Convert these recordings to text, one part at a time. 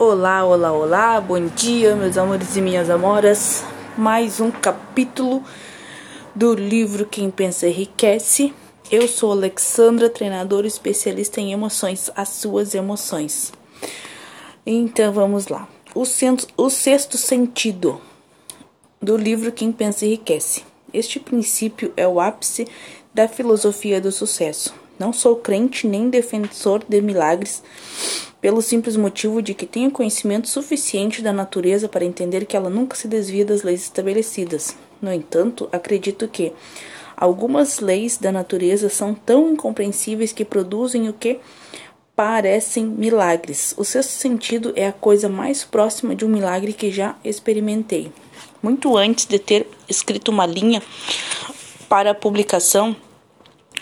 Olá, olá, olá, bom dia, meus amores e minhas amoras. Mais um capítulo do livro Quem Pensa Enriquece. Eu sou Alexandra, treinadora especialista em emoções, as suas emoções. Então vamos lá. O, o sexto sentido do livro Quem Pensa Enriquece. Este princípio é o ápice da filosofia do sucesso. Não sou crente nem defensor de milagres pelo simples motivo de que tenho conhecimento suficiente da natureza para entender que ela nunca se desvia das leis estabelecidas. No entanto, acredito que algumas leis da natureza são tão incompreensíveis que produzem o que parecem milagres. O sexto sentido é a coisa mais próxima de um milagre que já experimentei. Muito antes de ter escrito uma linha para publicação,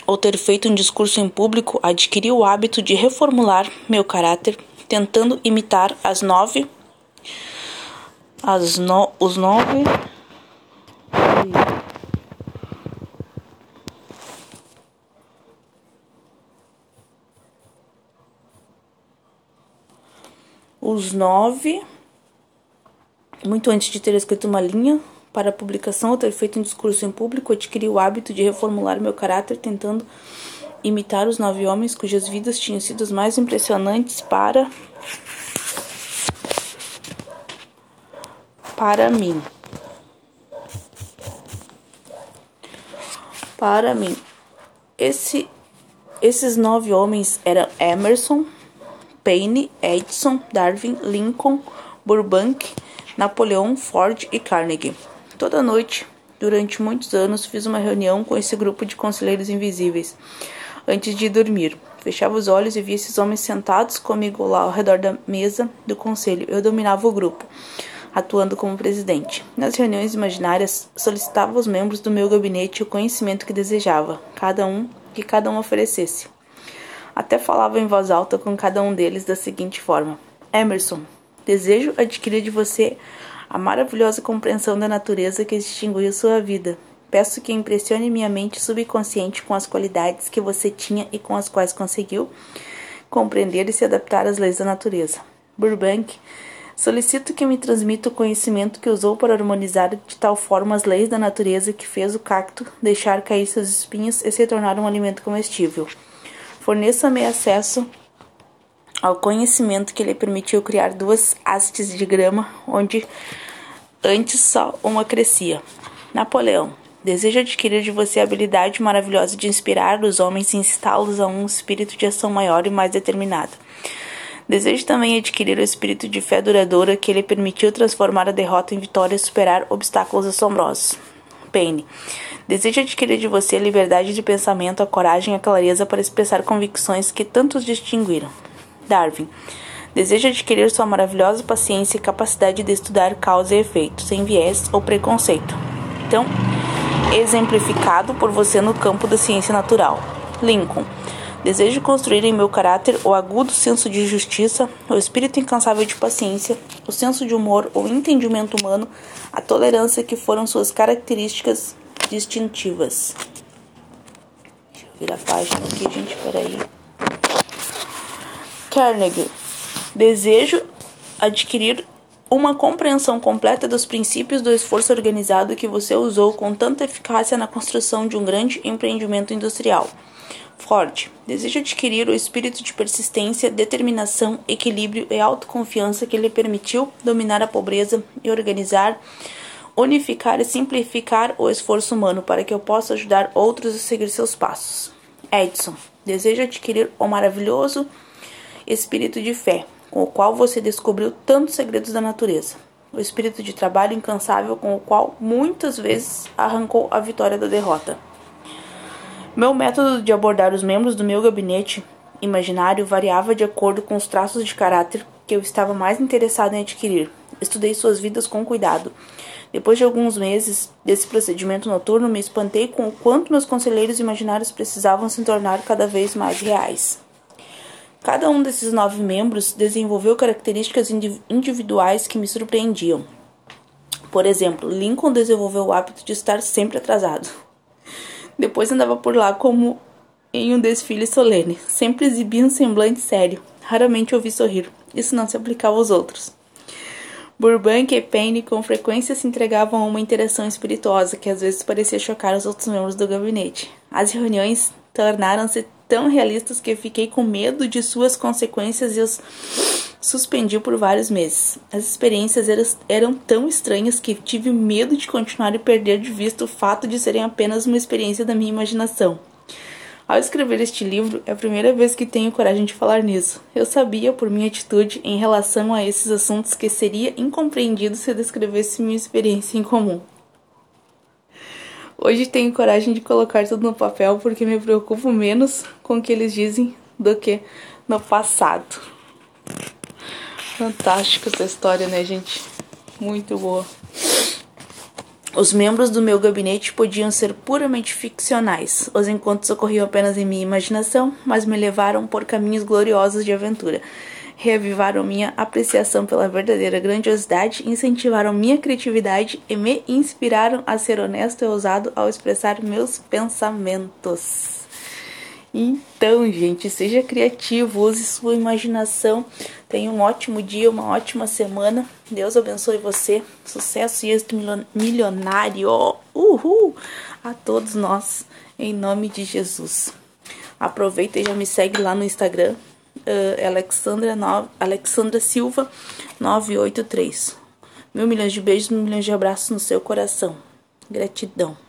ou ter feito um discurso em público, adquiri o hábito de reformular meu caráter, tentando imitar as nove, as no, os nove. Os nove, muito antes de ter escrito uma linha, para a publicação ou ter feito um discurso em público, adquiri o hábito de reformular meu caráter tentando imitar os nove homens cujas vidas tinham sido as mais impressionantes para para mim. Para mim. Esse esses nove homens eram Emerson, Paine, Edison, Darwin, Lincoln, Burbank, Napoleão, Ford e Carnegie. Toda noite, durante muitos anos, fiz uma reunião com esse grupo de conselheiros invisíveis. Antes de dormir, fechava os olhos e via esses homens sentados comigo lá ao redor da mesa do conselho. Eu dominava o grupo, atuando como presidente. Nas reuniões imaginárias, solicitava aos membros do meu gabinete o conhecimento que desejava, cada um que cada um oferecesse. Até falava em voz alta com cada um deles da seguinte forma: Emerson, desejo adquirir de você a maravilhosa compreensão da natureza que distinguiu sua vida. Peço que impressione minha mente subconsciente com as qualidades que você tinha e com as quais conseguiu compreender e se adaptar às leis da natureza. Burbank, solicito que me transmita o conhecimento que usou para harmonizar de tal forma as leis da natureza que fez o cacto deixar cair seus espinhos e se tornar um alimento comestível. Forneça-me acesso ao conhecimento que lhe permitiu criar duas hastes de grama onde antes só uma crescia. Napoleão deseja adquirir de você a habilidade maravilhosa de inspirar os homens e instá-los a um espírito de ação maior e mais determinado. Desejo também adquirir o espírito de fé duradoura que lhe permitiu transformar a derrota em vitória e superar obstáculos assombrosos. Paine. Desejo adquirir de você a liberdade de pensamento, a coragem e a clareza para expressar convicções que tantos distinguiram. Darwin. Deseja adquirir sua maravilhosa paciência e capacidade de estudar causa e efeito, sem viés ou preconceito. Então, exemplificado por você no campo da ciência natural. Lincoln. Desejo construir em meu caráter o agudo senso de justiça, o espírito incansável de paciência, o senso de humor, o entendimento humano, a tolerância que foram suas características distintivas. Deixa eu virar a página aqui, gente, peraí. Carnegie. Desejo adquirir uma compreensão completa dos princípios do esforço organizado que você usou com tanta eficácia na construção de um grande empreendimento industrial. Ford. Desejo adquirir o espírito de persistência, determinação, equilíbrio e autoconfiança que lhe permitiu dominar a pobreza e organizar, unificar e simplificar o esforço humano para que eu possa ajudar outros a seguir seus passos. Edison. Desejo adquirir o maravilhoso espírito de fé, com o qual você descobriu tantos segredos da natureza. O espírito de trabalho incansável com o qual muitas vezes arrancou a vitória da derrota. Meu método de abordar os membros do meu gabinete imaginário variava de acordo com os traços de caráter que eu estava mais interessado em adquirir. Estudei suas vidas com cuidado. Depois de alguns meses desse procedimento noturno, me espantei com o quanto meus conselheiros imaginários precisavam se tornar cada vez mais reais. Cada um desses nove membros desenvolveu características individuais que me surpreendiam. Por exemplo, Lincoln desenvolveu o hábito de estar sempre atrasado. Depois andava por lá como em um desfile solene, sempre exibia um semblante sério. Raramente ouvi sorrir. Isso não se aplicava aos outros. Burbank e Payne com frequência se entregavam a uma interação espirituosa que às vezes parecia chocar os outros membros do gabinete. As reuniões tornaram-se tão realistas que fiquei com medo de suas consequências e os suspendi por vários meses. As experiências eram, eram tão estranhas que tive medo de continuar e perder de vista o fato de serem apenas uma experiência da minha imaginação. Ao escrever este livro, é a primeira vez que tenho coragem de falar nisso. Eu sabia, por minha atitude em relação a esses assuntos, que seria incompreendido se eu descrevesse minha experiência em comum. Hoje tenho coragem de colocar tudo no papel porque me preocupo menos com o que eles dizem do que no passado. Fantástica essa história, né, gente? Muito boa. Os membros do meu gabinete podiam ser puramente ficcionais. Os encontros ocorriam apenas em minha imaginação, mas me levaram por caminhos gloriosos de aventura. Reavivaram minha apreciação pela verdadeira grandiosidade, incentivaram minha criatividade e me inspiraram a ser honesto e ousado ao expressar meus pensamentos. Então, gente, seja criativo, use sua imaginação. Tenha um ótimo dia, uma ótima semana. Deus abençoe você. Sucesso e êxito milionário. Uhul! A todos nós, em nome de Jesus. Aproveita e já me segue lá no Instagram, uh, Alexandra, no, Alexandra Silva 983. Mil milhões de beijos, mil milhões de abraços no seu coração. Gratidão.